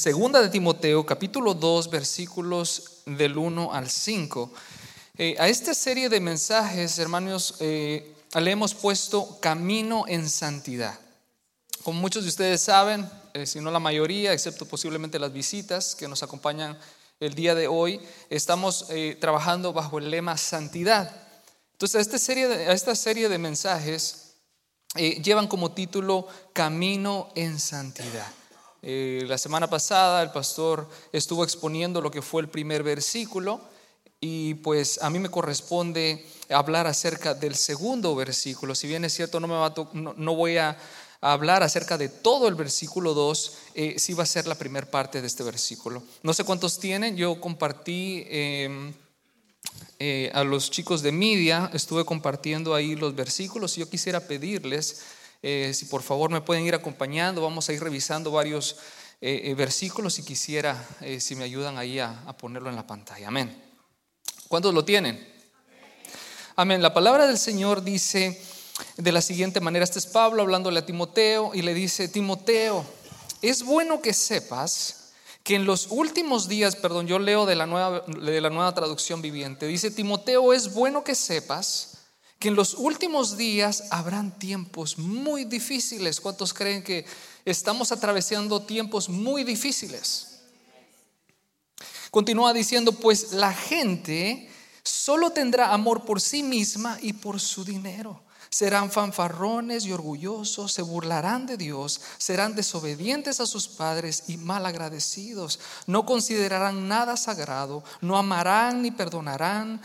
Segunda de Timoteo, capítulo 2, versículos del 1 al 5. Eh, a esta serie de mensajes, hermanos, eh, le hemos puesto camino en santidad. Como muchos de ustedes saben, eh, si no la mayoría, excepto posiblemente las visitas que nos acompañan el día de hoy, estamos trabajando bajo el lema santidad. Entonces, a esta serie de, a esta serie de mensajes llevan como título Camino en santidad. Eh, la semana pasada el pastor estuvo exponiendo lo que fue el primer versículo y pues a mí me corresponde hablar acerca del segundo versículo. Si bien es cierto, no, me va no, voy a hablar acerca de todo el versículo 2, eh, sí va a ser la primera parte de este versículo. No sé cuántos tienen, yo compartí... Em, eh, a los chicos de media, estuve compartiendo ahí los versículos y yo quisiera pedirles eh, si por favor me pueden ir acompañando, vamos a ir revisando varios eh, eh, versículos y quisiera, si me ayudan ahí a, ponerlo en la pantalla. Amén. ¿Cuántos lo tienen? Amén. La palabra del Señor dice de la siguiente manera, este es Pablo hablándole a Timoteo y le dice, Timoteo, es bueno que sepas que en los últimos días, perdón, yo leo de la nueva, de la nueva traducción viviente, dice, Timoteo, es bueno que sepas que en los últimos días habrán tiempos muy difíciles. ¿Cuántos creen que estamos atravesando tiempos muy difíciles? Continúa diciendo, pues la gente solo tendrá amor por sí misma y por su dinero. Serán fanfarrones y orgullosos, se burlarán de Dios, serán desobedientes a sus padres y mal agradecidos. No considerarán nada sagrado, no amarán ni perdonarán,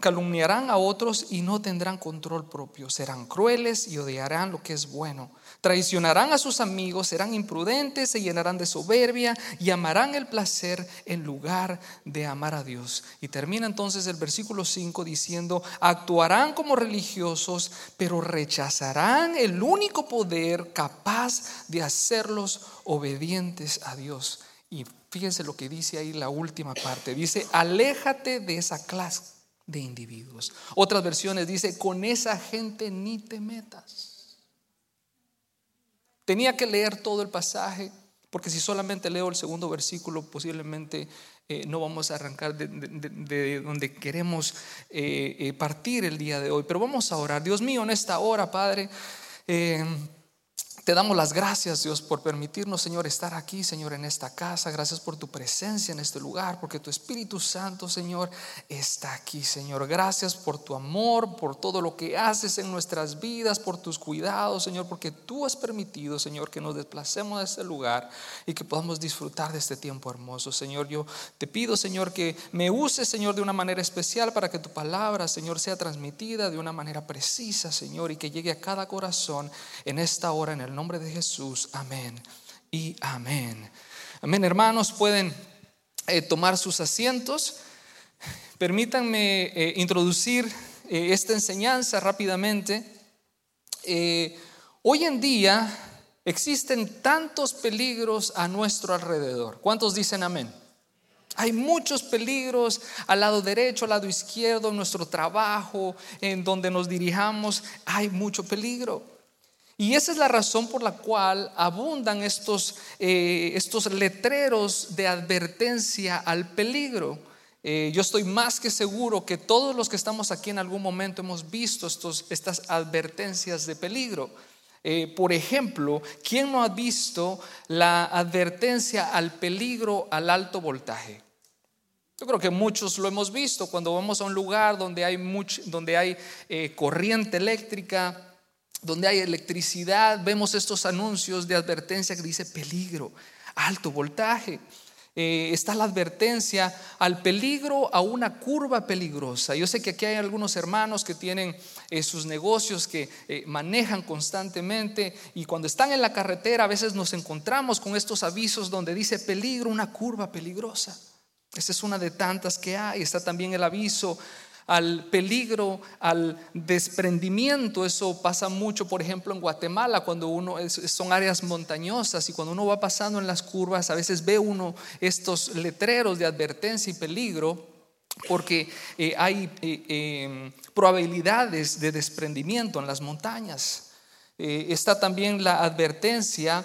calumniarán a otros y no tendrán control propio. Serán crueles y odiarán lo que es bueno Traicionarán a sus amigos, serán imprudentes, se llenarán de soberbia y amarán el placer en lugar de amar a Dios. Y termina entonces el versículo 5 diciendo, actuarán como religiosos, pero rechazarán el único poder capaz de hacerlos obedientes a Dios. Y fíjense lo que dice ahí la última parte. Dice, aléjate de esa clase de individuos. Otras versiones dice, con esa gente ni te metas. Tenía que leer todo el pasaje, porque si solamente leo el segundo versículo, posiblemente eh, no vamos a arrancar de, donde queremos eh, eh, partir el día de hoy. Pero vamos a orar. Dios mío, en esta hora, Padre, te damos las gracias, Dios, por permitirnos, Señor, estar aquí, Señor, en esta casa. Gracias por tu presencia en este lugar, porque tu Espíritu Santo, Señor, está aquí, Señor. Gracias por tu amor, por todo lo que haces en nuestras vidas, por tus cuidados, Señor, porque tú has permitido, Señor, que nos desplacemos de este lugar y que podamos disfrutar de este tiempo hermoso. Señor, yo te pido, Señor, que me uses, Señor, de una manera especial para que tu palabra, Señor, sea transmitida de una manera precisa, Señor, y que llegue a cada corazón en esta hora, en el nombre de Jesús. Amén y amén. Amén, hermanos, pueden eh, tomar sus asientos. Permítanme eh, introducir eh, esta enseñanza rápidamente. hoy en día existen tantos peligros a nuestro alrededor. ¿Cuántos dicen amén? Hay muchos peligros al lado derecho, al lado izquierdo, en nuestro trabajo, en donde nos dirijamos. Hay mucho peligro. Y esa es la razón por la cual abundan estos, eh, estos letreros de advertencia al peligro. Eh, yo estoy más que seguro que todos los que estamos aquí en algún momento hemos visto estos, estas advertencias de peligro. Eh, por ejemplo, ¿quién no ha visto la advertencia al peligro al alto voltaje? Yo creo que muchos lo hemos visto cuando vamos a un lugar donde hay, donde hay corriente eléctrica, donde hay electricidad, vemos estos anuncios de advertencia que dice peligro, alto voltaje. Eh, está la advertencia al peligro, a una curva peligrosa. Yo sé que aquí hay algunos hermanos que tienen eh, sus negocios que eh, manejan constantemente y cuando están en la carretera a veces nos encontramos con estos avisos donde dice peligro, una curva peligrosa. Esa es una de tantas que hay. Está también el aviso al peligro, al desprendimiento. Eso pasa mucho, por ejemplo, en Guatemala, cuando uno son áreas montañosas y cuando uno va pasando en las curvas, a veces ve uno estos letreros de advertencia y peligro porque eh, hay eh, em, probabilidades de desprendimiento en las montañas. Eh, está también la advertencia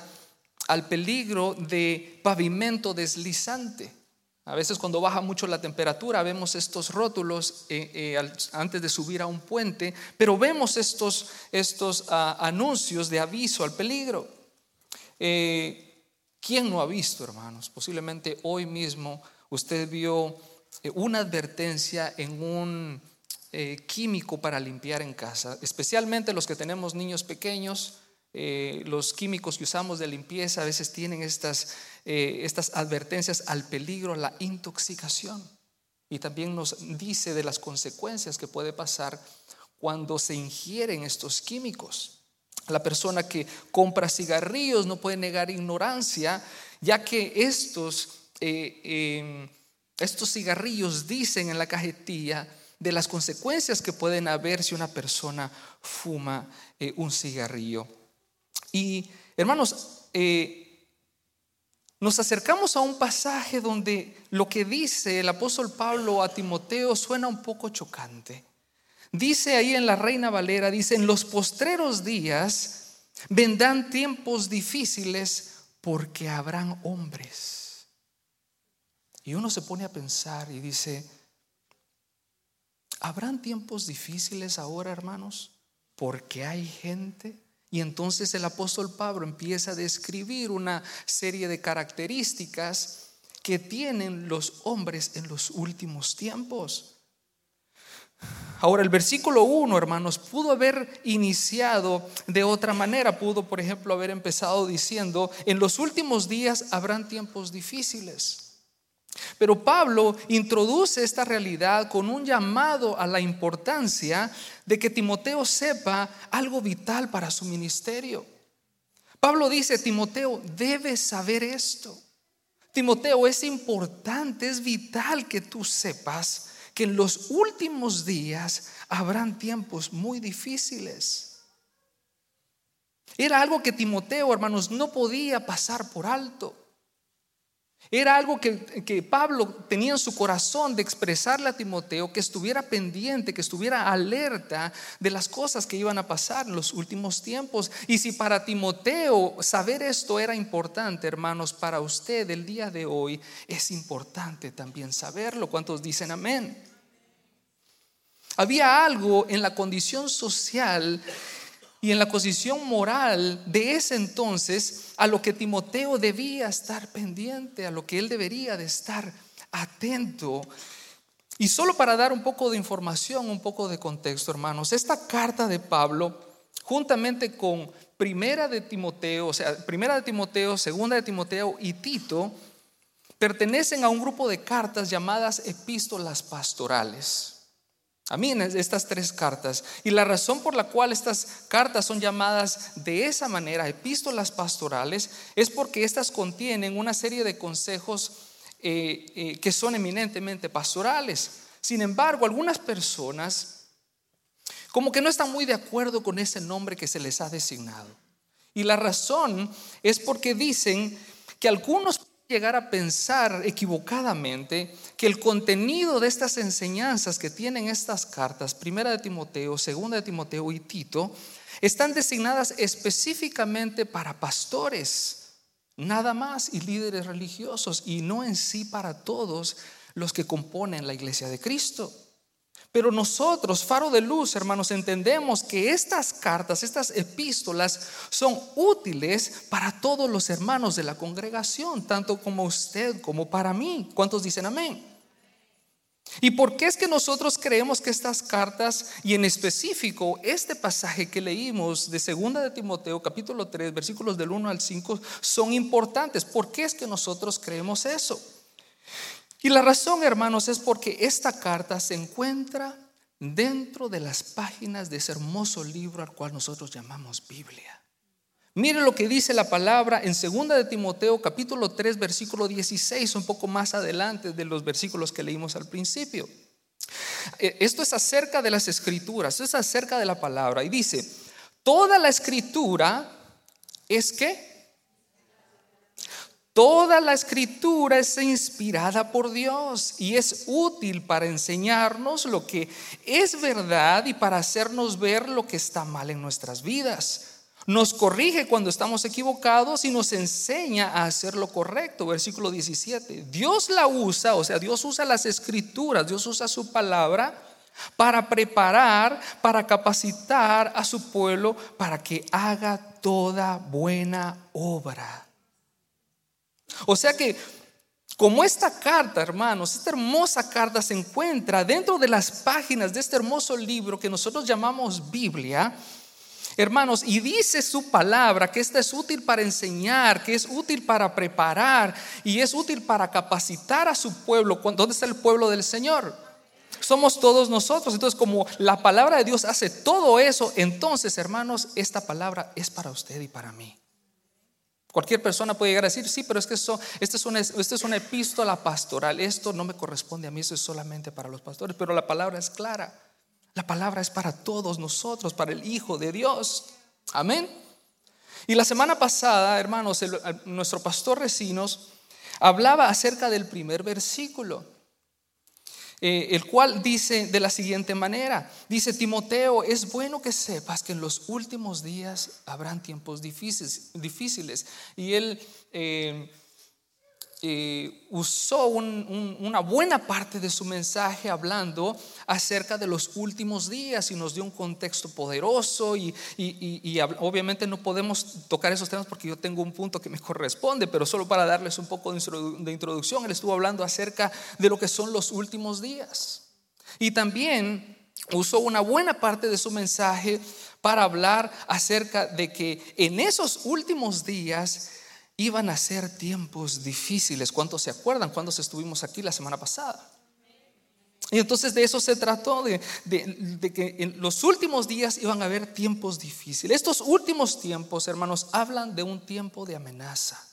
al peligro de pavimento deslizante. A veces cuando baja mucho la temperatura vemos estos rótulos eh, eh, antes de subir a un puente, pero vemos estos, estos ah, anuncios de aviso al peligro. Eh, ¿Quién no ha visto, hermanos? Posiblemente hoy mismo usted vio una advertencia en un químico para limpiar en casa, especialmente los que tenemos niños pequeños. Los químicos que usamos de limpieza a veces tienen estas eh, estas advertencias al peligro, la intoxicación. Y también nos dice de las consecuencias que puede pasar cuando se ingieren estos químicos. La persona que compra cigarrillos no puede negar ignorancia, ya que estos, eh, em, estos cigarrillos dicen en la cajetilla de las consecuencias que pueden haber si una persona fuma eh, un cigarrillo. Y hermanos, nos acercamos a un pasaje donde lo que dice el apóstol Pablo a Timoteo suena un poco chocante. Dice ahí en la Reina Valera, dice, en los postreros días vendrán tiempos difíciles porque habrán hombres. Y uno se pone a pensar y dice, ¿habrán tiempos difíciles ahora, hermanos? Porque hay gente y entonces el apóstol Pablo empieza a describir una serie de características que tienen los hombres en los últimos tiempos. Ahora, el versículo 1, hermanos, pudo haber iniciado de otra manera. Pudo, por ejemplo, haber empezado diciendo, en los últimos días habrán tiempos difíciles. Pero Pablo introduce esta realidad con un llamado a la importancia de que Timoteo sepa algo vital para su ministerio. Pablo dice, Timoteo, debes saber esto. Timoteo, es importante, es vital que tú sepas que en los últimos días habrán tiempos muy difíciles. Era algo que Timoteo, hermanos, no podía pasar por alto. Era algo que, Pablo tenía en su corazón de expresarle a Timoteo, que estuviera pendiente, que estuviera alerta de las cosas que iban a pasar en los últimos tiempos. Y si para Timoteo saber esto era importante, hermanos, para usted el día de hoy es importante también saberlo. ¿Cuántos dicen amén? Había algo en la condición social y en la posición moral de ese entonces a lo que Timoteo debía estar pendiente, a lo que él debería de estar atento. Y solo para dar un poco de información, un poco de contexto, hermanos, esta carta de Pablo, juntamente con Primera de Timoteo, o sea, Primera de Timoteo, Segunda de Timoteo y Tito, pertenecen a un grupo de cartas llamadas epístolas pastorales. A mí en estas tres cartas. Y la razón por la cual estas cartas son llamadas de esa manera, epístolas pastorales, es porque estas contienen una serie de consejos eh, eh, que son eminentemente pastorales. Sin embargo, algunas personas como que no están muy de acuerdo con ese nombre que se les ha designado. Y la razón es porque dicen que algunos llegar a pensar equivocadamente que el contenido de estas enseñanzas que tienen estas cartas, primera de Timoteo, segunda de Timoteo y Tito, están designadas específicamente para pastores, nada más, y líderes religiosos, y no en sí para todos los que componen la iglesia de Cristo. Pero nosotros, faro de luz, hermanos, entendemos que estas cartas, estas epístolas son útiles para todos los hermanos de la congregación, tanto como usted como para mí. ¿Cuántos dicen amén? ¿Y por qué es que nosotros creemos que estas cartas, y en específico este pasaje que leímos de 2 de Timoteo, capítulo 3, versículos del 1 al 5, son importantes? ¿Por qué es que nosotros creemos eso? Y la razón, hermanos, es porque esta carta se encuentra dentro de las páginas de ese hermoso libro al cual nosotros llamamos Biblia. Mire lo que dice la palabra en 2 de Timoteo capítulo 3 versículo 16, un poco más adelante de los versículos que leímos al principio. Eh, esto es acerca de las escrituras, esto es acerca de la palabra y dice, toda la escritura es que Toda la escritura es inspirada por Dios y es útil para enseñarnos lo que es verdad y para hacernos ver lo que está mal en nuestras vidas. nos corrige cuando estamos equivocados y nos enseña a hacer lo correcto. Versículo 17. Dios la usa, o sea, Dios usa las escrituras, Dios usa su palabra para preparar, para capacitar a su pueblo para que haga toda buena obra. O sea que como esta carta, hermanos, esta hermosa carta se encuentra dentro de las páginas de este hermoso libro que nosotros llamamos Biblia, hermanos, y dice su palabra que esta es útil para enseñar, que es útil para preparar y es útil para capacitar a su pueblo. ¿Dónde está el pueblo del Señor? Somos todos nosotros. Entonces, como la palabra de Dios hace todo eso, entonces, hermanos, esta palabra es para usted y para mí. Cualquier persona puede llegar a decir, sí, pero es que esta es, una, es una epístola pastoral, esto no me corresponde a mí, eso es solamente para los pastores, pero la palabra es clara, la palabra es para todos nosotros, para el Hijo de Dios. Amén. Y la semana pasada, hermanos, nuestro pastor Recinos hablaba acerca del primer versículo. Eh, el cual dice de la siguiente manera, dice Timoteo, es bueno que sepas que en los últimos días habrán tiempos difíciles, difíciles. y él eh, eh, usó una buena parte de su mensaje hablando acerca de los últimos días y nos dio un contexto poderoso y, obviamente no podemos tocar esos temas porque yo tengo un punto que me corresponde, pero solo para darles un poco de introducción, él estuvo hablando acerca de lo que son los últimos días. Y también usó una buena parte de su mensaje para hablar acerca de que en esos últimos días iban a ser tiempos difíciles. ¿Cuántos se acuerdan cuando estuvimos aquí la semana pasada? Y entonces de eso se trató, de, que en los últimos días iban a haber tiempos difíciles. Estos últimos tiempos, hermanos, hablan de un tiempo de amenaza.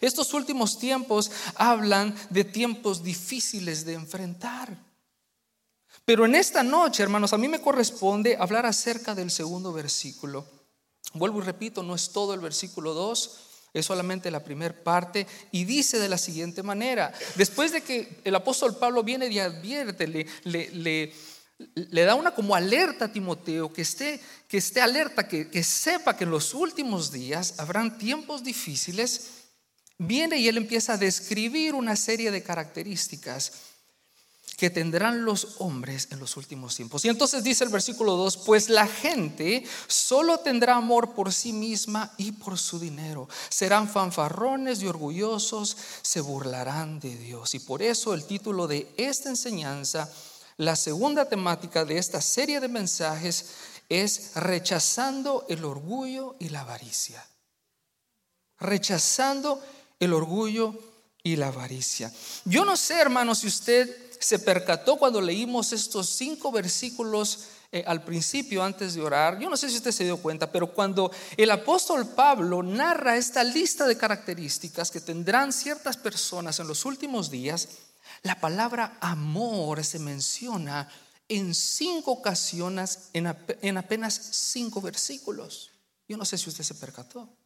Estos últimos tiempos hablan de tiempos difíciles de enfrentar. Pero en esta noche, hermanos, a mí me corresponde hablar acerca del segundo versículo. Vuelvo y repito, no es todo el versículo 2, es solamente la primera parte y dice de la siguiente manera, después de que el apóstol Pablo viene y advierte, le, da una como alerta a Timoteo, que esté, que esté alerta, que sepa que en los últimos días habrán tiempos difíciles, viene y él empieza a describir una serie de características que tendrán los hombres en los últimos tiempos. Y entonces dice el versículo 2, pues la gente solo tendrá amor por sí misma y por su dinero. Serán fanfarrones y orgullosos, se burlarán de Dios. Y por eso el título de esta enseñanza, la segunda temática de esta serie de mensajes es rechazando el orgullo y la avaricia. Rechazando el orgullo y la avaricia. Yo no sé, hermano, si usted se percató cuando leímos estos cinco versículos eh, al principio antes de orar. Yo no sé si usted se dio cuenta, pero cuando el apóstol Pablo narra esta lista de características que tendrán ciertas personas en los últimos días, la palabra amor se menciona en cinco ocasiones, en, en apenas cinco versículos. Yo no sé si usted se percató.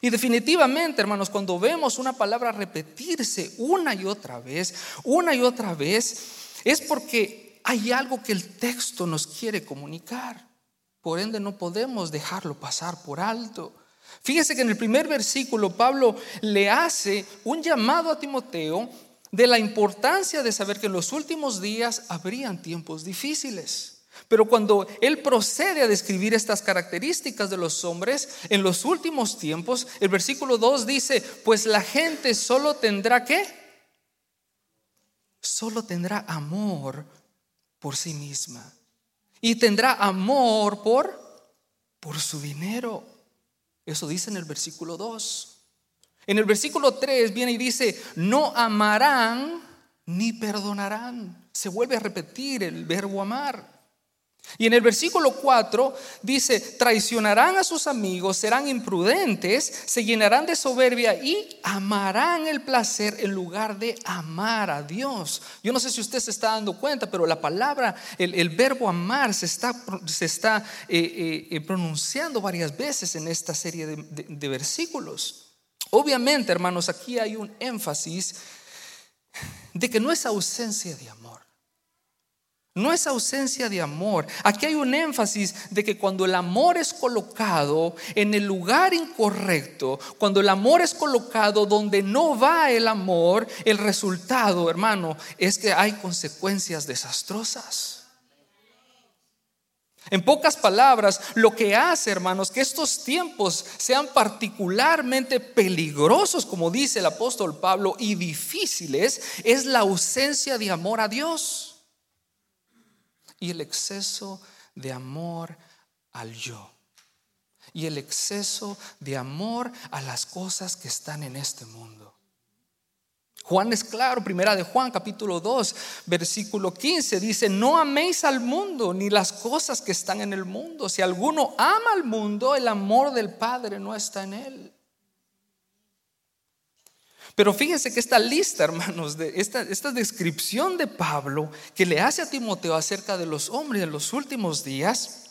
Y definitivamente, hermanos, cuando vemos una palabra repetirse una y otra vez, una y otra vez, es porque hay algo que el texto nos quiere comunicar. Por ende, no podemos dejarlo pasar por alto. Fíjese que en el primer versículo Pablo le hace un llamado a Timoteo de la importancia de saber que en los últimos días habrían tiempos difíciles. Pero cuando él procede a describir estas características de los hombres en los últimos tiempos, el versículo 2 dice, pues la gente solo tendrá qué? Solo tendrá amor por sí misma. Y tendrá amor por, por su dinero. Eso dice en el versículo 2. En el versículo 3 viene y dice, no amarán ni perdonarán. Se vuelve a repetir el verbo amar. Y en el versículo 4 dice, traicionarán a sus amigos, serán imprudentes, se llenarán de soberbia y amarán el placer en lugar de amar a Dios. Yo no sé si usted se está dando cuenta, pero la palabra, el, verbo amar se está, se está eh, eh, eh, pronunciando varias veces en esta serie de versículos. Obviamente, hermanos, aquí hay un énfasis de que no es ausencia de amor. No es ausencia de amor. Aquí hay un énfasis de que cuando el amor es colocado en el lugar incorrecto, cuando el amor es colocado donde no va el amor, el resultado, hermano, es que hay consecuencias desastrosas. En pocas palabras, lo que hace, hermanos, que estos tiempos sean particularmente peligrosos, como dice el apóstol Pablo, y difíciles, es la ausencia de amor a Dios y el exceso de amor al yo. Y el exceso de amor a las cosas que están en este mundo. Juan es claro, primera de Juan capítulo 2, versículo 15, dice, no améis al mundo ni las cosas que están en el mundo. Si alguno ama al mundo, el amor del Padre no está en él. Pero fíjense que esta lista, hermanos, de esta, esta descripción de Pablo que le hace a Timoteo acerca de los hombres en los últimos días,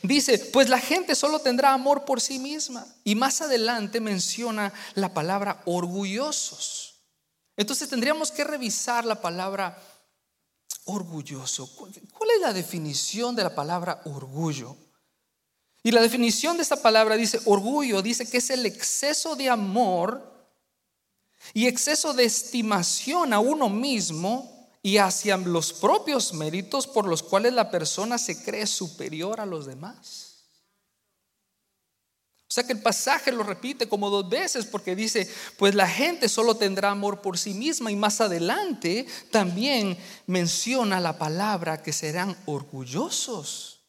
dice, pues la gente solo tendrá amor por sí misma. Y más adelante menciona la palabra orgullosos. Entonces tendríamos que revisar la palabra orgulloso. ¿Cuál es la definición de la palabra orgullo? Y la definición de esta palabra dice, orgullo, dice que es el exceso de amor y exceso de estimación a uno mismo y hacia los propios méritos por los cuales la persona se cree superior a los demás. O sea que el pasaje lo repite como dos veces porque dice, pues la gente solo tendrá amor por sí misma y más adelante también menciona la palabra que serán orgullosos,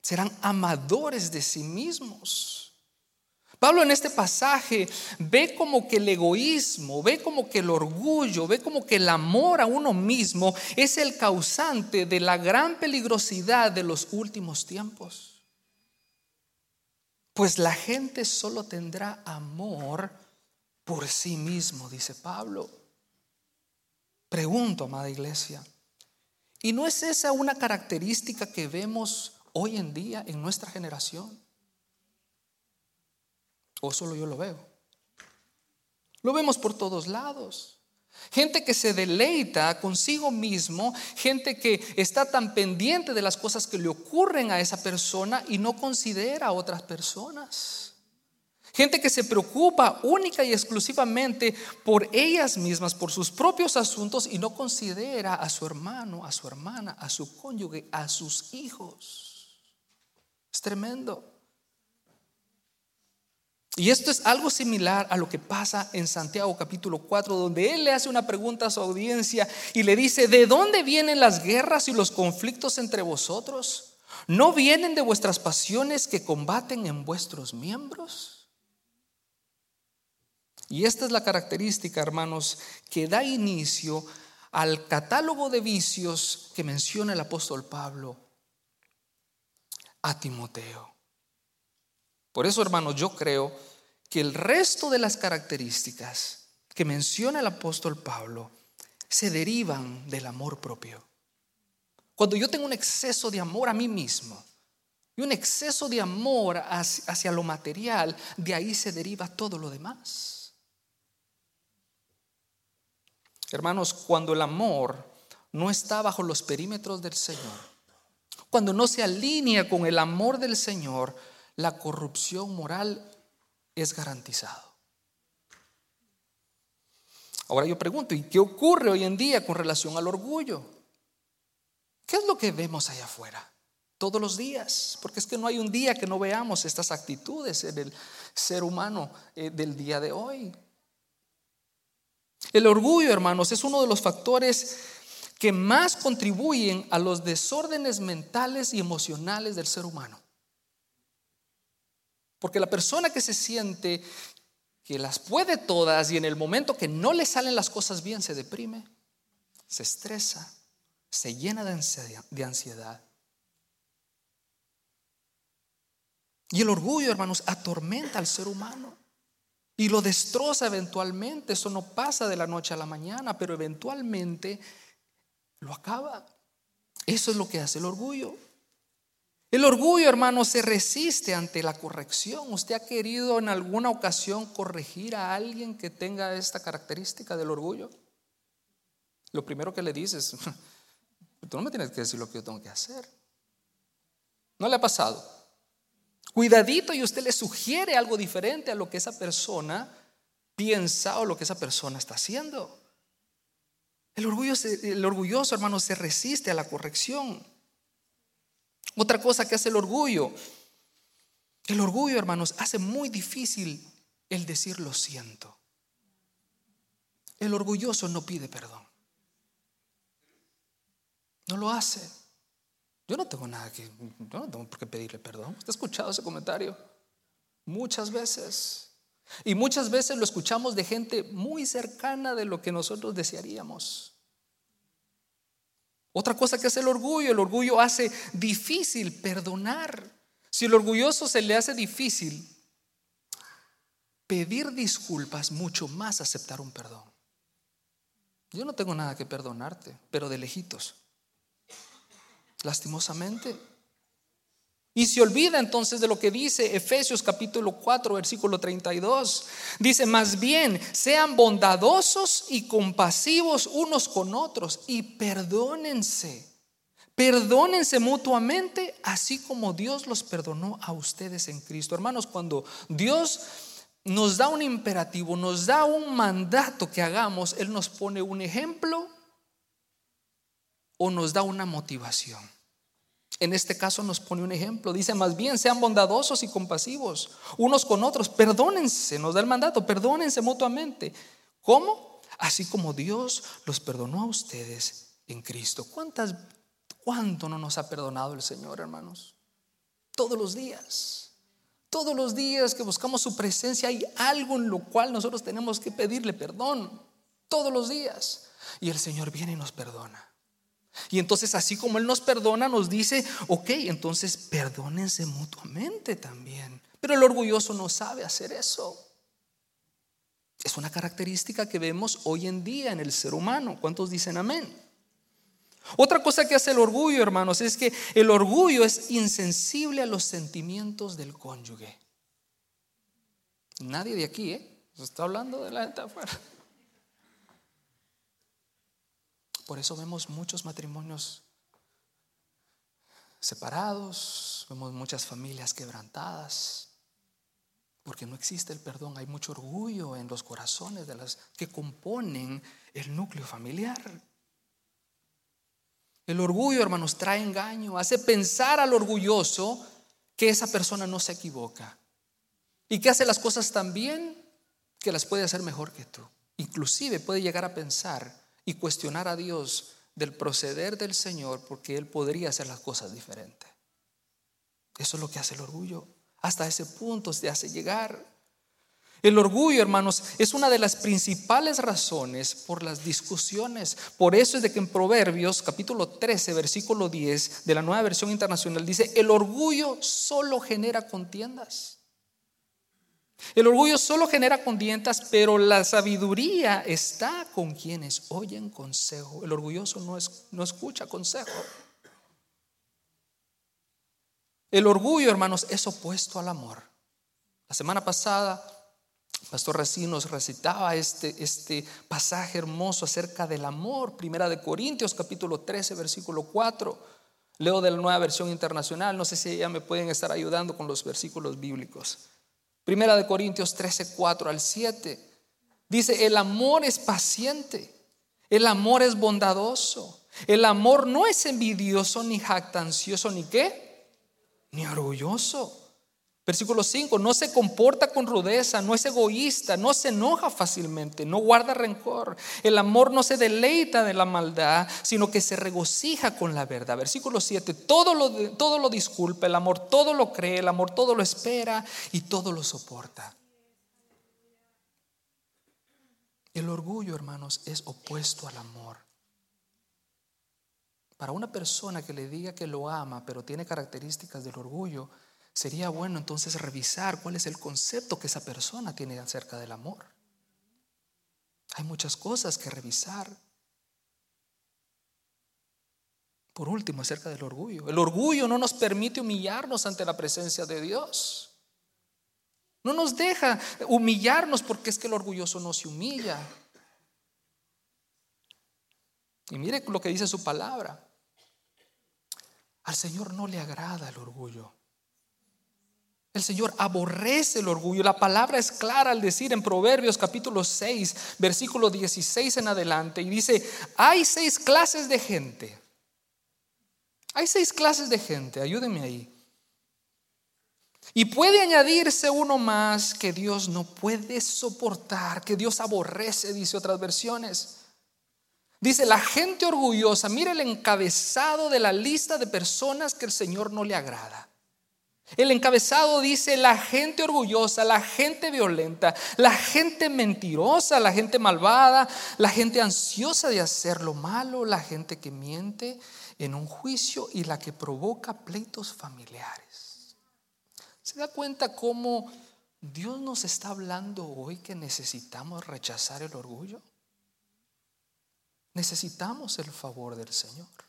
serán amadores de sí mismos. Pablo en este pasaje ve como que el egoísmo, ve como que el orgullo, ve como que el amor a uno mismo es el causante de la gran peligrosidad de los últimos tiempos. Pues la gente solo tendrá amor por sí mismo, dice Pablo. Pregunto, amada iglesia, ¿y no es esa una característica que vemos hoy en día en nuestra generación? ¿O solo yo lo veo? Lo vemos por todos lados. Gente que se deleita consigo mismo, gente que está tan pendiente de las cosas que le ocurren a esa persona y no considera a otras personas. Gente que se preocupa única y exclusivamente por ellas mismas, por sus propios asuntos y no considera a su hermano, a su hermana, a su cónyuge, a sus hijos. Es tremendo. Y esto es algo similar a lo que pasa en Santiago capítulo 4, donde él le hace una pregunta a su audiencia y le dice, ¿de dónde vienen las guerras y los conflictos entre vosotros? ¿No vienen de vuestras pasiones que combaten en vuestros miembros? Y esta es la característica, hermanos, que da inicio al catálogo de vicios que menciona el apóstol Pablo a Timoteo. Por eso, hermanos, yo creo que el resto de las características que menciona el apóstol Pablo se derivan del amor propio. Cuando yo tengo un exceso de amor a mí mismo y un exceso de amor hacia, lo material, de ahí se deriva todo lo demás. Hermanos, cuando el amor no está bajo los perímetros del Señor, cuando no se alinea con el amor del Señor, la corrupción moral es garantizado. Ahora yo pregunto, ¿y qué ocurre hoy en día con relación al orgullo? ¿Qué es lo que vemos allá afuera? Todos los días, porque es que no hay un día que no veamos estas actitudes en el ser humano eh, del día de hoy. El orgullo, hermanos, es uno de los factores que más contribuyen a los desórdenes mentales y emocionales del ser humano. Porque la persona que se siente que las puede todas y en el momento que no le salen las cosas bien se deprime, se estresa, se llena de ansiedad. Y el orgullo, hermanos, atormenta al ser humano y lo destroza eventualmente. Eso no pasa de la noche a la mañana, pero eventualmente lo acaba. Eso es lo que hace el orgullo. El orgullo, hermano, se resiste ante la corrección. ¿Usted ha querido en alguna ocasión corregir a alguien que tenga esta característica del orgullo? Lo primero que le dices, Tú no me tienes que decir lo que yo tengo que hacer. ¿No le ha pasado? Cuidadito y usted le sugiere algo diferente a lo que esa persona piensa o lo que esa persona está haciendo. El, orgullo, el orgulloso, hermano, se resiste a la corrección. Otra cosa que hace el orgullo, el orgullo, hermanos, hace muy difícil el decir lo siento. El orgulloso no pide perdón. No lo hace. Yo no tengo nada que, yo no tengo por qué pedirle perdón. ¿Usted ha escuchado ese comentario? Muchas veces. Y muchas veces lo escuchamos de gente muy cercana de lo que nosotros desearíamos. Otra cosa que es el orgullo, el orgullo hace difícil perdonar. Si el orgulloso se le hace difícil pedir disculpas, mucho más aceptar un perdón. Yo no tengo nada que perdonarte, pero de lejitos lastimosamente. Y se olvida entonces de lo que dice Efesios capítulo 4, versículo 32. Dice, más bien, sean bondadosos y compasivos unos con otros y perdónense. Perdónense mutuamente, así como Dios los perdonó a ustedes en Cristo. Hermanos, cuando Dios nos da un imperativo, nos da un mandato que hagamos, Él nos pone un ejemplo o nos da una motivación. En este caso nos pone un ejemplo. Dice, más bien sean bondadosos y compasivos unos con otros. Perdónense, nos da el mandato, perdónense mutuamente. ¿Cómo? Así como Dios los perdonó a ustedes en Cristo. ¿Cuántas, ¿Cuánto no nos ha perdonado el Señor, hermanos? Todos los días. Todos los días que buscamos su presencia hay algo en lo cual nosotros tenemos que pedirle perdón. Todos los días. Y el Señor viene y nos perdona. Y entonces así como Él nos perdona, nos dice, ok, entonces perdónense mutuamente también. Pero el orgulloso no sabe hacer eso. Es una característica que vemos hoy en día en el ser humano. ¿Cuántos dicen amén? Otra cosa que hace el orgullo, hermanos, es que el orgullo es insensible a los sentimientos del cónyuge. Nadie de aquí, ¿eh? Está hablando de la gente afuera. Por eso vemos muchos matrimonios separados, vemos muchas familias quebrantadas, porque no existe el perdón, hay mucho orgullo en los corazones de las que componen el núcleo familiar. El orgullo, hermanos, trae engaño, hace pensar al orgulloso que esa persona no se equivoca y que hace las cosas tan bien que las puede hacer mejor que tú. Inclusive puede llegar a pensar y cuestionar a Dios del proceder del Señor porque Él podría hacer las cosas diferentes. Eso es lo que hace el orgullo. Hasta ese punto se hace llegar. El orgullo, hermanos, es una de las principales razones por las discusiones. Por eso es de que en Proverbios capítulo 13, versículo 10 de la nueva versión internacional dice, el orgullo solo genera contiendas. El orgullo solo genera contiendas, pero la sabiduría está con quienes oyen consejo. El orgulloso no, es, no escucha consejo. El orgullo, hermanos, es opuesto al amor. La semana pasada, Pastor Racine nos recitaba este, este pasaje hermoso acerca del amor. Primera de Corintios, capítulo 13, versículo 4. Leo de la nueva versión internacional. No sé si ya me pueden estar ayudando con los versículos bíblicos. Primera de Corintios 13, 4 al 7. Dice, el amor es paciente, el amor es bondadoso, el amor no es envidioso ni jactancioso ni qué, ni orgulloso. Versículo 5, no se comporta con rudeza, no es egoísta, no se enoja fácilmente, no guarda rencor. El amor no se deleita de la maldad, sino que se regocija con la verdad. Versículo 7, todo lo, todo lo disculpa, el amor todo lo cree, el amor todo lo espera y todo lo soporta. El orgullo, hermanos, es opuesto al amor. Para una persona que le diga que lo ama, pero tiene características del orgullo, sería bueno entonces revisar cuál es el concepto que esa persona tiene acerca del amor. Hay muchas cosas que revisar. Por último, acerca del orgullo. El orgullo no nos permite humillarnos ante la presencia de Dios. No nos deja humillarnos porque es que el orgulloso no se humilla. Y mire lo que dice su palabra. Al Señor no le agrada el orgullo. El Señor aborrece el orgullo. La palabra es clara al decir en Proverbios capítulo 6, versículo 16 en adelante, y dice, hay seis clases de gente. Hay seis clases de gente, ayúdenme ahí. Y puede añadirse uno más que Dios no puede soportar, que Dios aborrece, dice otras versiones. Dice, la gente orgullosa, mire el encabezado de la lista de personas que el Señor no le agrada. El encabezado dice la gente orgullosa, la gente violenta, la gente mentirosa, la gente malvada, la gente ansiosa de hacer lo malo, la gente que miente en un juicio y la que provoca pleitos familiares. ¿Se da cuenta cómo Dios nos está hablando hoy que necesitamos rechazar el orgullo? Necesitamos el favor del Señor.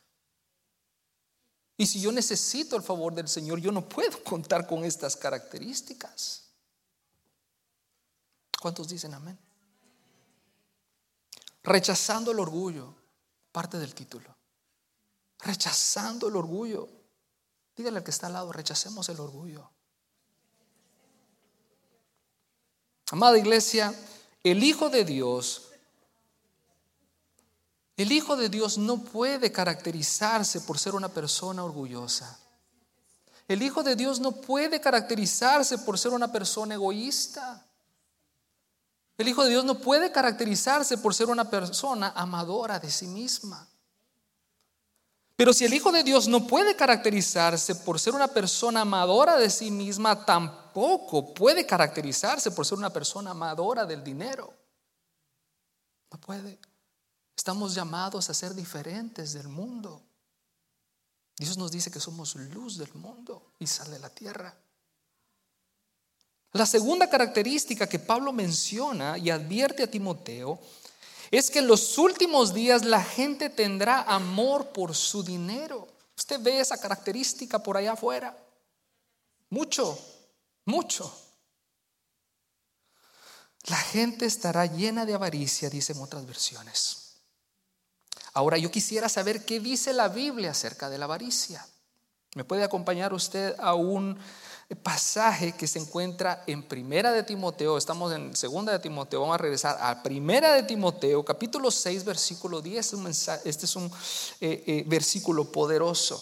Y si yo necesito el favor del Señor, yo no puedo contar con estas características. ¿Cuántos dicen amén? Rechazando el orgullo, parte del título. Rechazando el orgullo. Dígale al que está al lado, rechacemos el orgullo. Amada iglesia, el Hijo de Dios el Hijo de Dios no puede caracterizarse por ser una persona orgullosa. El Hijo de Dios no puede caracterizarse por ser una persona egoísta. El Hijo de Dios no puede caracterizarse por ser una persona amadora de sí misma. Pero si el Hijo de Dios no puede caracterizarse por ser una persona amadora de sí misma, tampoco puede caracterizarse por ser una persona amadora del dinero. No puede. Estamos llamados a ser diferentes del mundo. Dios nos dice que somos luz del mundo y sal de la tierra. La segunda característica que Pablo menciona y advierte a Timoteo es que en los últimos días la gente tendrá amor por su dinero. Usted ve esa característica por allá afuera. Mucho, mucho. La gente estará llena de avaricia, dicen otras versiones. Ahora yo quisiera saber qué dice la Biblia acerca de la avaricia. ¿Me puede acompañar usted a un pasaje que se encuentra en Primera de Timoteo? Estamos en Segunda de Timoteo, vamos a regresar a Primera de Timoteo, capítulo 6, versículo 10. Este es un eh, eh, versículo poderoso.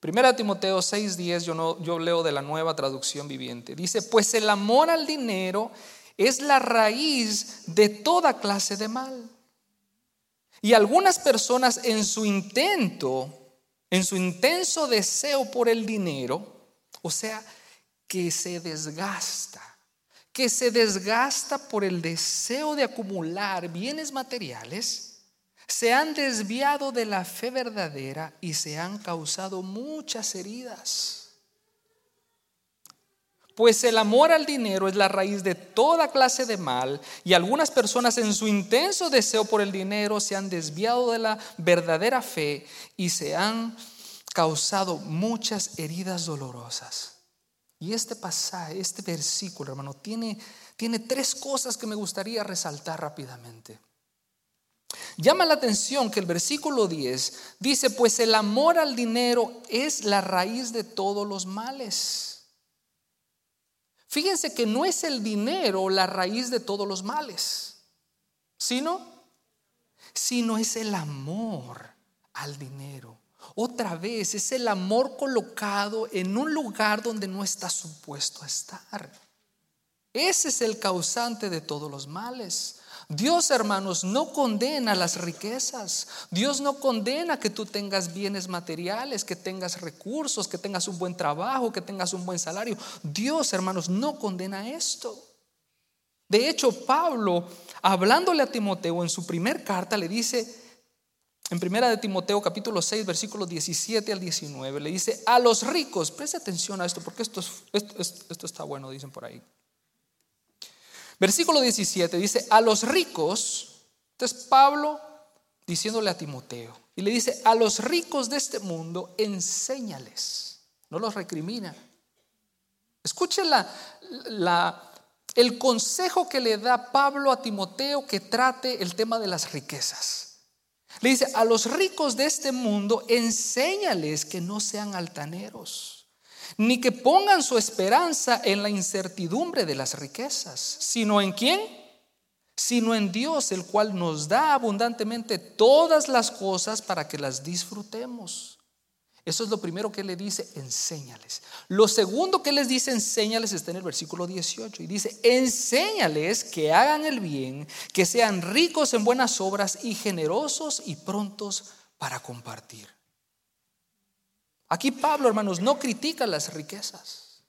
Primera Timoteo 6:10, yo, no, yo leo de la nueva traducción viviente. Dice, pues el amor al dinero es la raíz de toda clase de mal. Y algunas personas en su intento, en su intenso deseo por el dinero, o sea, que se desgasta, que se desgasta por el deseo de acumular bienes materiales, se han desviado de la fe verdadera y se han causado muchas heridas. Pues el amor al dinero es la raíz de toda clase de mal y algunas personas en su intenso deseo por el dinero se han desviado de la verdadera fe y se han causado muchas heridas dolorosas. Y este pasaje, este versículo, hermano, tiene, tiene tres cosas que me gustaría resaltar rápidamente. Llama la atención que el versículo 10 dice, pues el amor al dinero es la raíz de todos los males. Fíjense que no es el dinero la raíz de todos los males, sino, sino es el amor al dinero. Otra vez, es el amor colocado en un lugar donde no está supuesto a estar. Ese es el causante de todos los males. Dios, hermanos, no condena las riquezas. Dios no condena que tú tengas bienes materiales, que tengas recursos, que tengas un buen trabajo, que tengas un buen salario. Dios, hermanos, no condena esto. De hecho, Pablo, hablándole a Timoteo en su primer carta, le dice, en primera de Timoteo capítulo 6, versículos 17 al 19, le dice, a los ricos, preste atención a esto, porque esto, esto, esto está bueno, dicen por ahí. Versículo 17 dice, a los ricos, entonces Pablo diciéndole a Timoteo, y le dice, a los ricos de este mundo, enséñales, no los recrimina. Escuche la, el consejo que le da Pablo a Timoteo que trate el tema de las riquezas. Le dice, a los ricos de este mundo, enséñales que no sean altaneros, ni que pongan su esperanza en la incertidumbre de las riquezas, sino en quién? Sino en Dios, el cual nos da abundantemente todas las cosas para que las disfrutemos. Eso es lo primero que le dice, enséñales. Lo segundo que les dice, enséñales, está en el versículo 18. Y dice, enséñales que hagan el bien, que sean ricos en buenas obras y generosos y prontos para compartir. Aquí Pablo, hermanos, no critica las riquezas.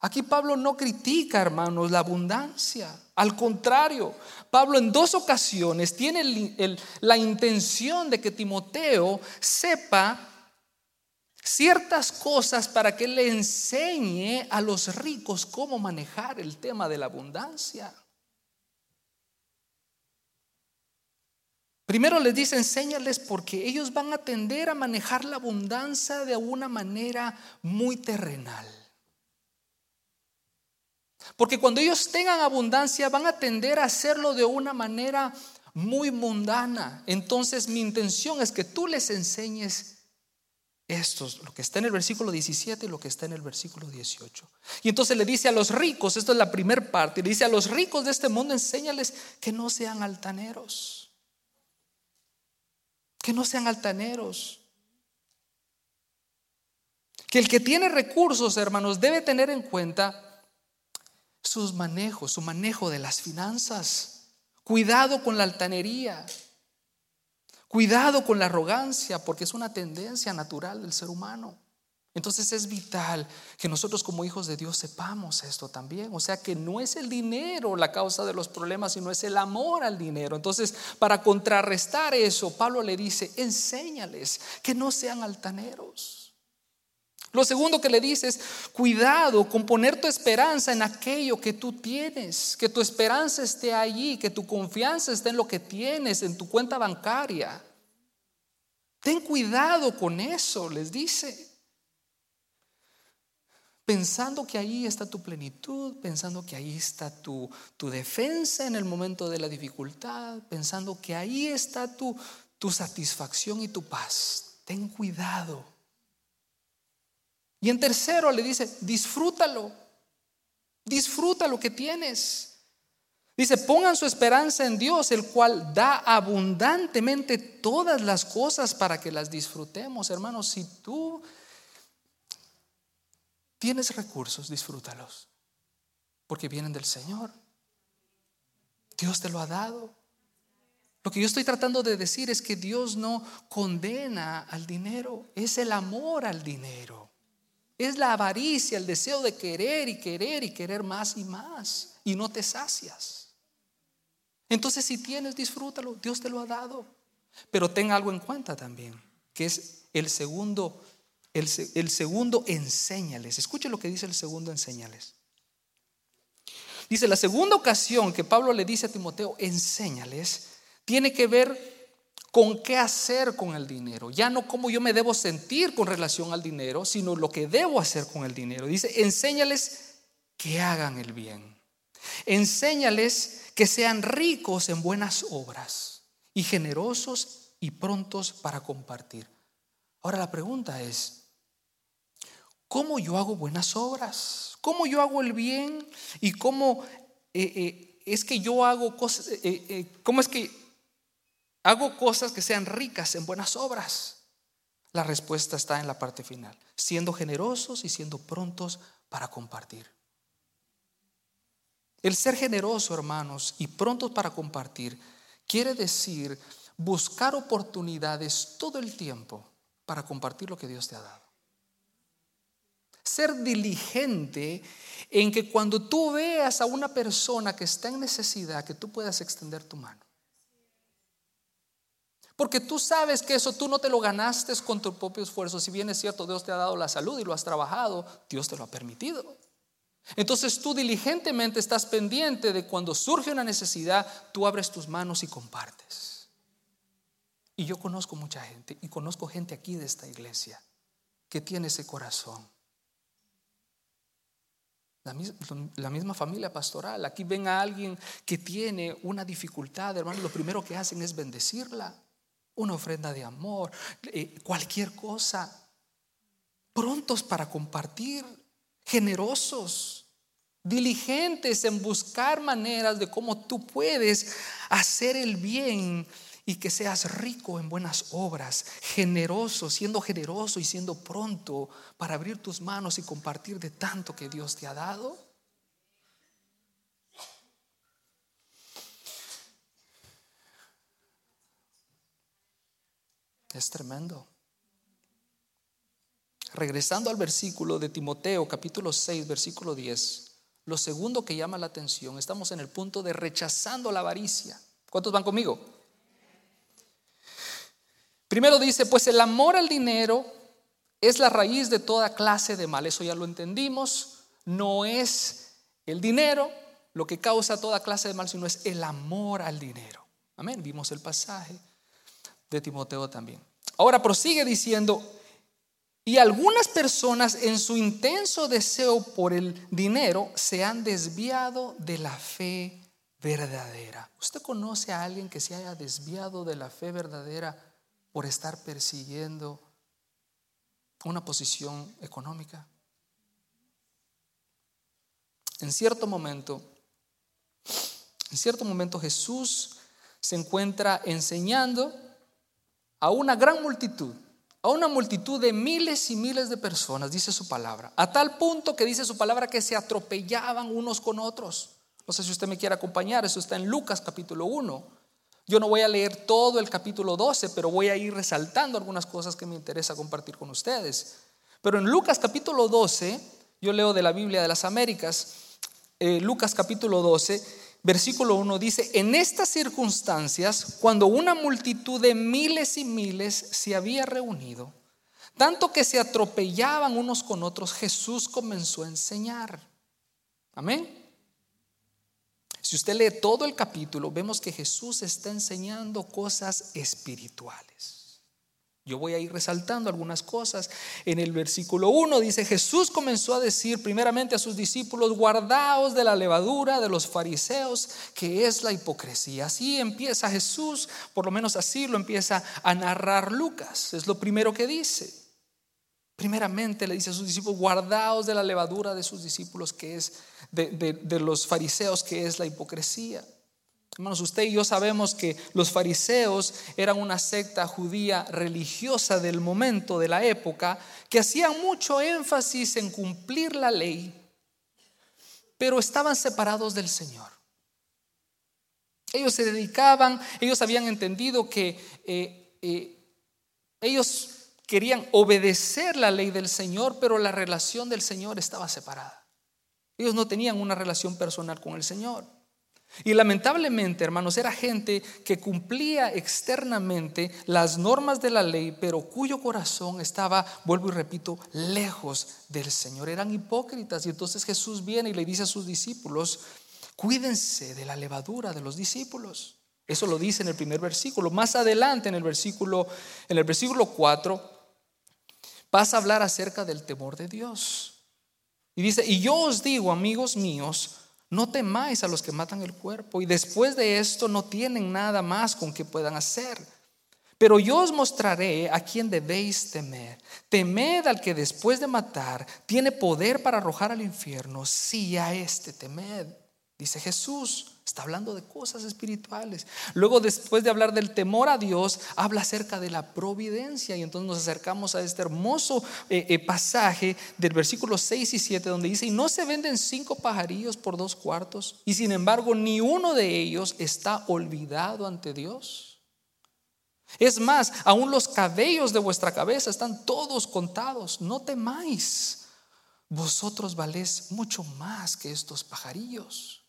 Aquí Pablo no critica, hermanos, la abundancia. Al contrario, Pablo en dos ocasiones tiene la intención de que Timoteo sepa ciertas cosas para que le enseñe a los ricos cómo manejar el tema de la abundancia. Primero les dice, enséñales porque ellos van a tender a manejar la abundancia de una manera muy terrenal. Porque cuando ellos tengan abundancia van a tender a hacerlo de una manera muy mundana. Entonces mi intención es que tú les enseñes esto es lo que está en el versículo 17 y lo que está en el versículo 18. Y entonces le dice a los ricos, esto es la primera parte, le dice a los ricos de este mundo, enséñales que no sean altaneros. Que no sean altaneros. Que el que tiene recursos, hermanos, debe tener en cuenta sus manejos, su manejo de las finanzas. Cuidado con la altanería. Cuidado con la arrogancia, porque es una tendencia natural del ser humano. Entonces es vital que nosotros como hijos de Dios sepamos esto también. O sea que no es el dinero la causa de los problemas, sino es el amor al dinero. Entonces, para contrarrestar eso, Pablo le dice, enséñales que no sean altaneros. Lo segundo que le dice es, cuidado con poner tu esperanza en aquello que tú tienes, que tu esperanza esté allí, que tu confianza esté en lo que tienes, en tu cuenta bancaria. Ten cuidado con eso, les dice. Pensando que ahí está tu plenitud, pensando que ahí está tu, tu defensa en el momento de la dificultad, pensando que ahí está tu, tu satisfacción y tu paz. Ten cuidado. Y en tercero le dice, disfrútalo, disfruta lo que tienes. Dice, pongan su esperanza en Dios, el cual da abundantemente todas las cosas para que las disfrutemos. Hermanos, si tú tienes recursos, disfrútalos, porque vienen del Señor. Dios te lo ha dado. Lo que yo estoy tratando de decir es que Dios no condena al dinero, es el amor al dinero. Es la avaricia, el deseo de querer y querer y querer más y más. Y no te sacias. Entonces si tienes, disfrútalo. Dios te lo ha dado. Pero ten algo en cuenta también, que es el segundo, el, segundo enséñales. Escuche lo que dice el segundo enséñales. Dice, la segunda ocasión que Pablo le dice a Timoteo, enséñales, tiene que ver con qué hacer con el dinero. Ya no cómo yo me debo sentir con relación al dinero, sino lo que debo hacer con el dinero. Dice, enséñales que hagan el bien. Enséñales que sean ricos en buenas obras y generosos y prontos para compartir. Ahora la pregunta es, ¿cómo yo hago buenas obras? ¿Cómo yo hago el bien? ¿Y cómo eh, eh, es que yo hago cosas? Eh, ¿Cómo es que Hago cosas que sean ricas en buenas obras. La respuesta está en la parte final, siendo generosos y siendo prontos para compartir. El ser generoso, hermanos, y prontos para compartir, quiere decir buscar oportunidades todo el tiempo para compartir lo que Dios te ha dado. Ser diligente en que cuando tú veas a una persona que está en necesidad, que tú puedas extender tu mano. Porque tú sabes que eso tú no te lo ganaste con tu propio esfuerzo. Si bien es cierto, Dios te ha dado la salud y lo has trabajado, Dios te lo ha permitido. Entonces tú diligentemente estás pendiente de cuando surge una necesidad, tú abres tus manos y compartes. Y yo conozco mucha gente, y conozco gente aquí de esta iglesia, que tiene ese corazón. La misma, familia pastoral. Aquí ven a alguien que tiene una dificultad, hermano, lo primero que hacen es bendecirla. Una ofrenda de amor, eh, cualquier cosa. Prontos para compartir, generosos, diligentes en buscar maneras de cómo tú puedes hacer el bien y que seas rico en buenas obras, generoso, siendo generoso y siendo pronto para abrir tus manos y compartir de tanto que Dios te ha dado. Es tremendo. Regresando al versículo de Timoteo, capítulo 6, versículo 10, lo segundo que llama la atención, estamos en el punto de rechazando la avaricia. ¿Cuántos van conmigo? Primero dice, pues el amor al dinero es la raíz de toda clase de mal. Eso ya lo entendimos. No es el dinero lo que causa toda clase de mal, sino es el amor al dinero. Amén. Vimos el pasaje de Timoteo también. Ahora prosigue diciendo, y algunas personas en su intenso deseo por el dinero se han desviado de la fe verdadera. ¿Usted conoce a alguien que se haya desviado de la fe verdadera? Por estar persiguiendo una posición económica. En cierto momento, en cierto momento Jesús se encuentra enseñando a una gran multitud, a una multitud de miles y miles de personas, dice su palabra, a tal punto que dice su palabra que se atropellaban unos con otros. No sé si usted me quiere acompañar, eso está en Lucas capítulo 1. Yo no voy a leer todo el capítulo 12, pero voy a ir resaltando algunas cosas que me interesa compartir con ustedes. Pero en Lucas capítulo 12, yo leo de la Biblia de las Américas, eh, Lucas capítulo 12, versículo 1 dice, en estas circunstancias, cuando una multitud de miles y miles se había reunido, tanto que se atropellaban unos con otros, Jesús comenzó a enseñar. Amén. Si usted lee todo el capítulo, vemos que Jesús está enseñando cosas espirituales. Yo voy a ir resaltando algunas cosas. En el versículo 1 dice, Jesús comenzó a decir primeramente a sus discípulos, guardaos de la levadura de los fariseos, que es la hipocresía. Así empieza Jesús, por lo menos así lo empieza a narrar Lucas. Es lo primero que dice. Primeramente le dice a sus discípulos, guardaos de la levadura de sus discípulos, que es de, los fariseos, que es la hipocresía. Hermanos, usted y yo sabemos que los fariseos eran una secta judía religiosa del momento, de la época, que hacían mucho énfasis en cumplir la ley, pero estaban separados del Señor. Ellos se dedicaban, ellos habían entendido que eh, eh, ellos querían obedecer la ley del Señor, pero la relación del Señor estaba separada. Ellos no tenían una relación personal con el Señor. Y lamentablemente, hermanos, era gente que cumplía externamente las normas de la ley, pero cuyo corazón estaba, vuelvo y repito, lejos del Señor. Eran hipócritas. Y entonces Jesús viene y le dice a sus discípulos, cuídense de la levadura de los discípulos. Eso lo dice en el primer versículo. Más adelante, en el versículo, en el versículo 4, vas a hablar acerca del temor de Dios. Y dice, y yo os digo, amigos míos, no temáis a los que matan el cuerpo y después de esto no tienen nada más con que puedan hacer. Pero yo os mostraré a quien debéis temer. Temed al que después de matar tiene poder para arrojar al infierno. Si a este temed, dice Jesús. Está hablando de cosas espirituales. Luego, después de hablar del temor a Dios, habla acerca de la providencia. Y entonces nos acercamos a este hermoso eh, eh, pasaje del versículo 6 y 7, donde dice, y no se venden cinco pajarillos por dos cuartos, y sin embargo ni uno de ellos está olvidado ante Dios. Es más, aún los cabellos de vuestra cabeza están todos contados. No temáis. Vosotros valéis mucho más que estos pajarillos.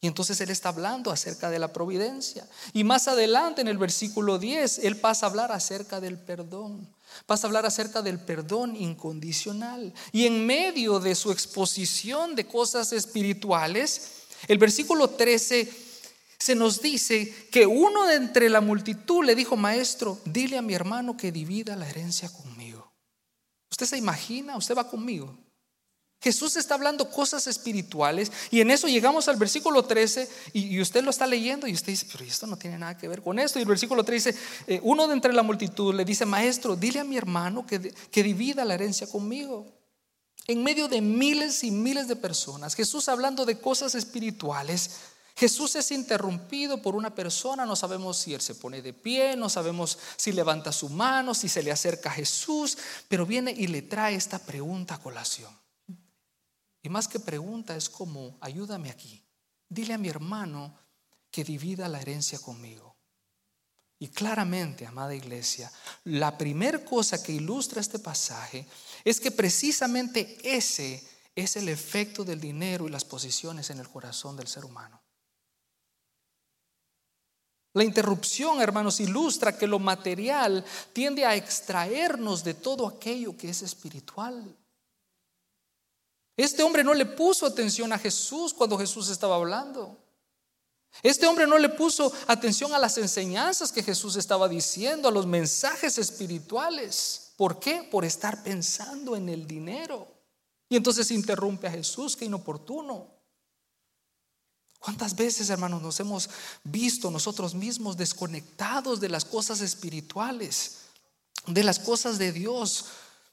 Y entonces Él está hablando acerca de la providencia. Y más adelante en el versículo 10, Él pasa a hablar acerca del perdón. Pasa a hablar acerca del perdón incondicional. Y en medio de su exposición de cosas espirituales, el versículo 13 se nos dice que uno de entre la multitud le dijo, maestro, dile a mi hermano que divida la herencia conmigo. ¿Usted se imagina? ¿Usted va conmigo? Jesús está hablando cosas espirituales y en eso llegamos al versículo 13 y, usted lo está leyendo y usted dice, pero esto no tiene nada que ver con esto. Y el versículo 13, eh, uno de entre la multitud le dice, maestro, dile a mi hermano que, que divida la herencia conmigo. En medio de miles y miles de personas, Jesús hablando de cosas espirituales, Jesús es interrumpido por una persona, no sabemos si él se pone de pie, no sabemos si levanta su mano, si se le acerca a Jesús, pero viene y le trae esta pregunta a colación. Y más que pregunta es como, ayúdame aquí, dile a mi hermano que divida la herencia conmigo. Y claramente, amada iglesia, la primera cosa que ilustra este pasaje es que precisamente ese es el efecto del dinero y las posiciones en el corazón del ser humano. La interrupción, hermanos, ilustra que lo material tiende a extraernos de todo aquello que es espiritual. Este hombre no le puso atención a Jesús cuando Jesús estaba hablando. Este hombre no le puso atención a las enseñanzas que Jesús estaba diciendo, a los mensajes espirituales. ¿Por qué? Por estar pensando en el dinero. Y entonces interrumpe a Jesús, que inoportuno. ¿Cuántas veces, hermanos, nos hemos visto nosotros mismos desconectados de las cosas espirituales, de las cosas de Dios,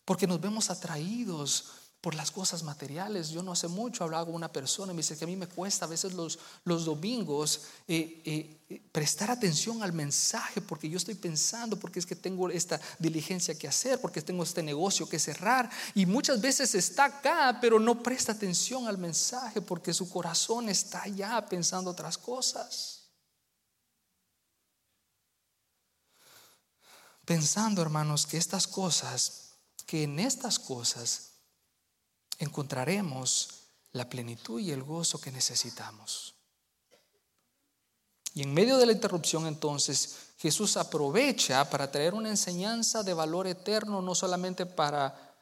porque nos vemos atraídos por las cosas materiales. Yo no hace mucho hablaba con una persona y me dice que a mí me cuesta a veces los, los domingos eh, eh, eh, prestar atención al mensaje porque yo estoy pensando, porque es que tengo esta diligencia que hacer, porque tengo este negocio que cerrar. Y muchas veces está acá, pero no presta atención al mensaje porque su corazón está allá pensando otras cosas. Pensando, hermanos, que estas cosas, que en estas cosas encontraremos la plenitud y el gozo que necesitamos. Y en medio de la interrupción entonces Jesús aprovecha para traer una enseñanza de valor eterno, no solamente para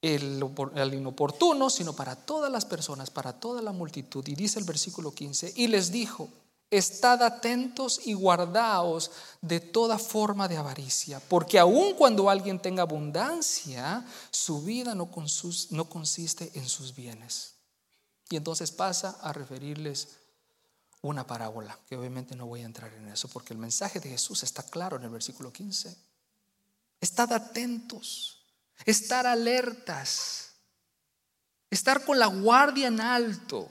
el, el, inoportuno, sino para todas las personas, para toda la multitud. Y dice el versículo 15, y les dijo, Estad atentos y guardaos de toda forma de avaricia, porque aun cuando alguien tenga abundancia, su vida no, consiste en sus bienes. Y entonces pasa a referirles una parábola, que obviamente no voy a entrar en eso, porque el mensaje de Jesús está claro en el versículo 15. Estad atentos, estar alertas, estar con la guardia en alto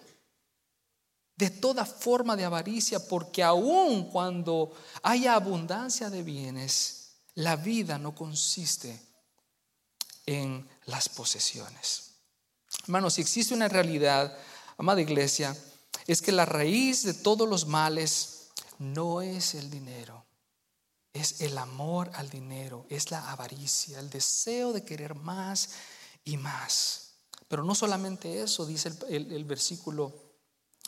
de toda forma de avaricia, porque aun cuando haya abundancia de bienes, la vida no consiste en las posesiones. Hermanos, si existe una realidad, amada iglesia, es que la raíz de todos los males no es el dinero, es el amor al dinero, es la avaricia, el deseo de querer más y más. Pero no solamente eso, dice el, el versículo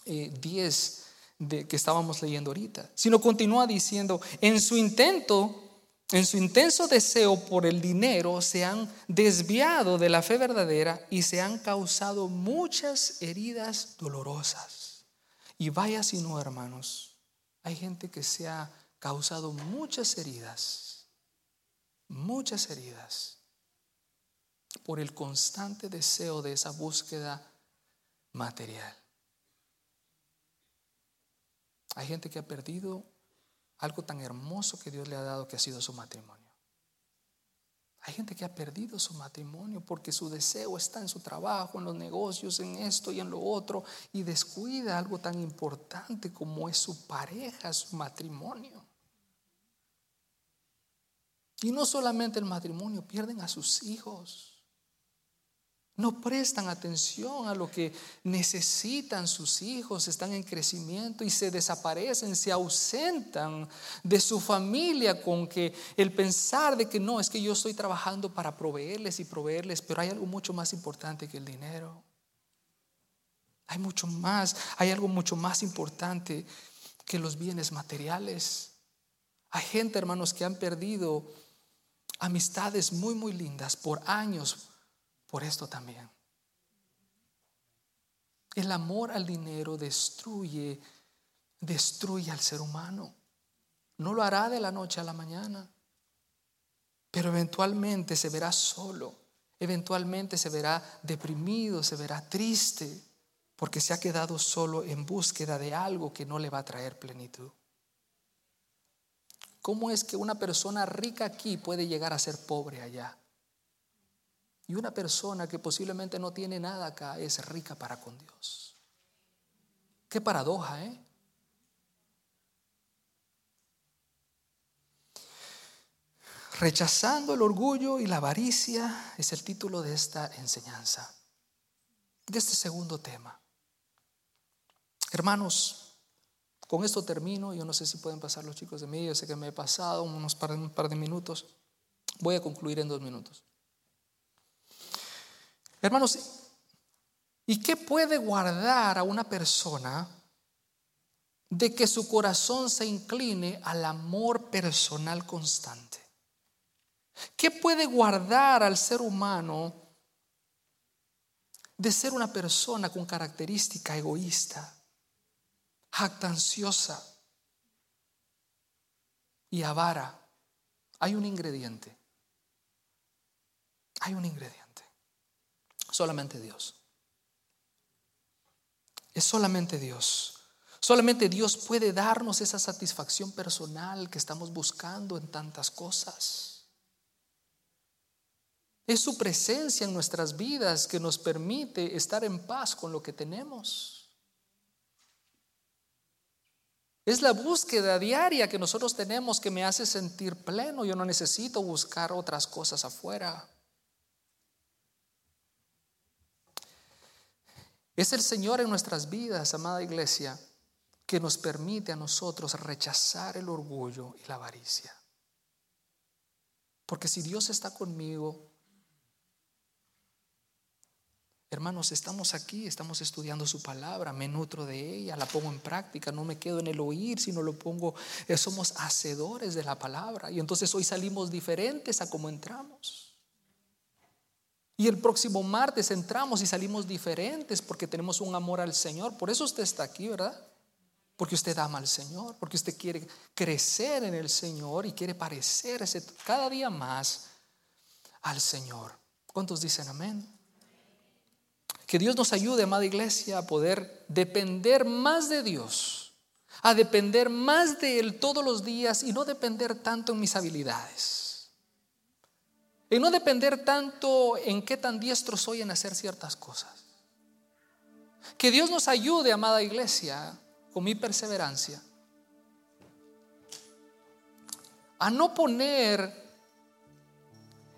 10 eh, de, que estábamos leyendo ahorita, sino continúa diciendo, en su intento, en su intenso deseo por el dinero, se han desviado de la fe verdadera y se han causado muchas heridas dolorosas. Y vaya si no, hermanos, hay gente que se ha causado muchas heridas, muchas heridas, por el constante deseo de esa búsqueda material. Hay gente que ha perdido algo tan hermoso que Dios le ha dado que ha sido su matrimonio. Hay gente que ha perdido su matrimonio porque su deseo está en su trabajo, en los negocios, en esto y en lo otro, y descuida algo tan importante como es su pareja, su matrimonio. Y no solamente el matrimonio, pierden a sus hijos. No prestan atención a lo que necesitan sus hijos, están en crecimiento y se desaparecen, se ausentan de su familia con que el pensar de que no, es que yo estoy trabajando para proveerles y proveerles, pero hay algo mucho más importante que el dinero. Hay mucho más, hay algo mucho más importante que los bienes materiales. Hay gente, hermanos, que han perdido amistades muy, muy lindas por años por esto también. El amor al dinero destruye, destruye al ser humano. No lo hará de la noche a la mañana, pero eventualmente se verá solo, eventualmente se verá deprimido, se verá triste, porque se ha quedado solo en búsqueda de algo que no le va a traer plenitud. ¿Cómo es que una persona rica aquí puede llegar a ser pobre allá? Y una persona que posiblemente no tiene nada acá es rica para con Dios. Qué paradoja, ¿eh? Rechazando el orgullo y la avaricia es el título de esta enseñanza, de este segundo tema. Hermanos, con esto termino. Yo no sé si pueden pasar los chicos de mí. Yo sé que me he pasado unos par, un par de minutos. Voy a concluir en dos minutos. Hermanos, ¿y qué puede guardar a una persona de que su corazón se incline al amor personal constante? ¿Qué puede guardar al ser humano de ser una persona con característica egoísta, jactanciosa y avara? Hay un ingrediente. Hay un ingrediente. Solamente Dios. Es solamente Dios. Solamente Dios puede darnos esa satisfacción personal que estamos buscando en tantas cosas. Es su presencia en nuestras vidas que nos permite estar en paz con lo que tenemos. Es la búsqueda diaria que nosotros tenemos que me hace sentir pleno. Yo no necesito buscar otras cosas afuera. Es el Señor en nuestras vidas, amada iglesia, que nos permite a nosotros rechazar el orgullo y la avaricia. Porque si Dios está conmigo, Hermanos, estamos aquí, estamos estudiando su palabra, me nutro de ella, la pongo en práctica, no me quedo en el oír, sino lo pongo, eh, somos hacedores de la palabra. Y entonces hoy salimos diferentes a como entramos. Y el próximo martes entramos y salimos diferentes porque tenemos un amor al Señor. Por eso usted está aquí, ¿verdad? Porque usted ama al Señor, porque usted quiere crecer en el Señor y quiere parecerse cada día más al Señor. ¿Cuántos dicen amén? Que Dios nos ayude, amada iglesia, a poder depender más de Dios, a depender más de Él todos los días y no depender tanto en mis habilidades. Y no depender tanto en qué tan diestro soy en hacer ciertas cosas. Que Dios nos ayude, amada iglesia, con mi perseverancia, a no poner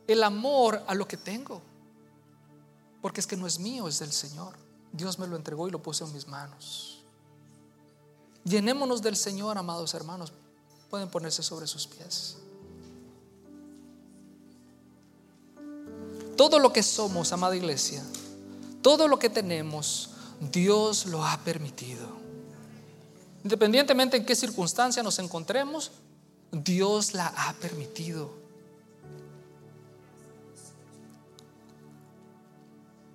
el amor a lo que tengo. Porque es que no es mío, es del Señor. Dios me lo entregó y lo puso en mis manos. Llenémonos del Señor, amados hermanos. Pueden ponerse sobre sus pies. Todo lo que somos, amada iglesia, todo lo que tenemos, Dios lo ha permitido. Independientemente en qué circunstancia nos encontremos, Dios la ha permitido.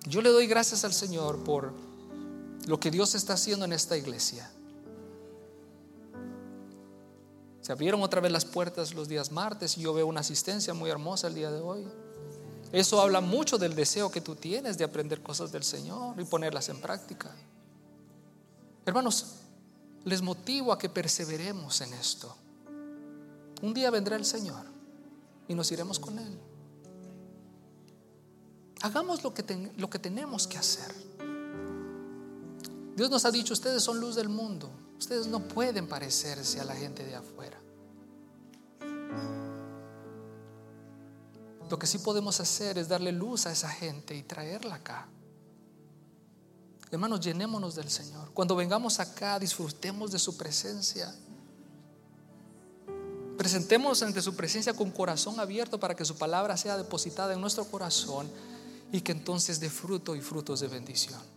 Yo le doy gracias al Señor por lo que Dios está haciendo en esta iglesia. Se abrieron otra vez las puertas los días martes y yo veo una asistencia muy hermosa el día de hoy. Eso habla mucho del deseo que tú tienes de aprender cosas del Señor y ponerlas en práctica. Hermanos, les motivo a que perseveremos en esto. Un día vendrá el Señor y nos iremos con Él. Hagamos lo que, lo que tenemos que hacer. Dios nos ha dicho, ustedes son luz del mundo. Ustedes no pueden parecerse a la gente de afuera. Lo que sí podemos hacer es darle luz a esa gente y traerla acá. Hermanos, llenémonos del Señor. Cuando vengamos acá, disfrutemos de su presencia. Presentemos ante su presencia con corazón abierto para que su palabra sea depositada en nuestro corazón y que entonces dé fruto y frutos de bendición.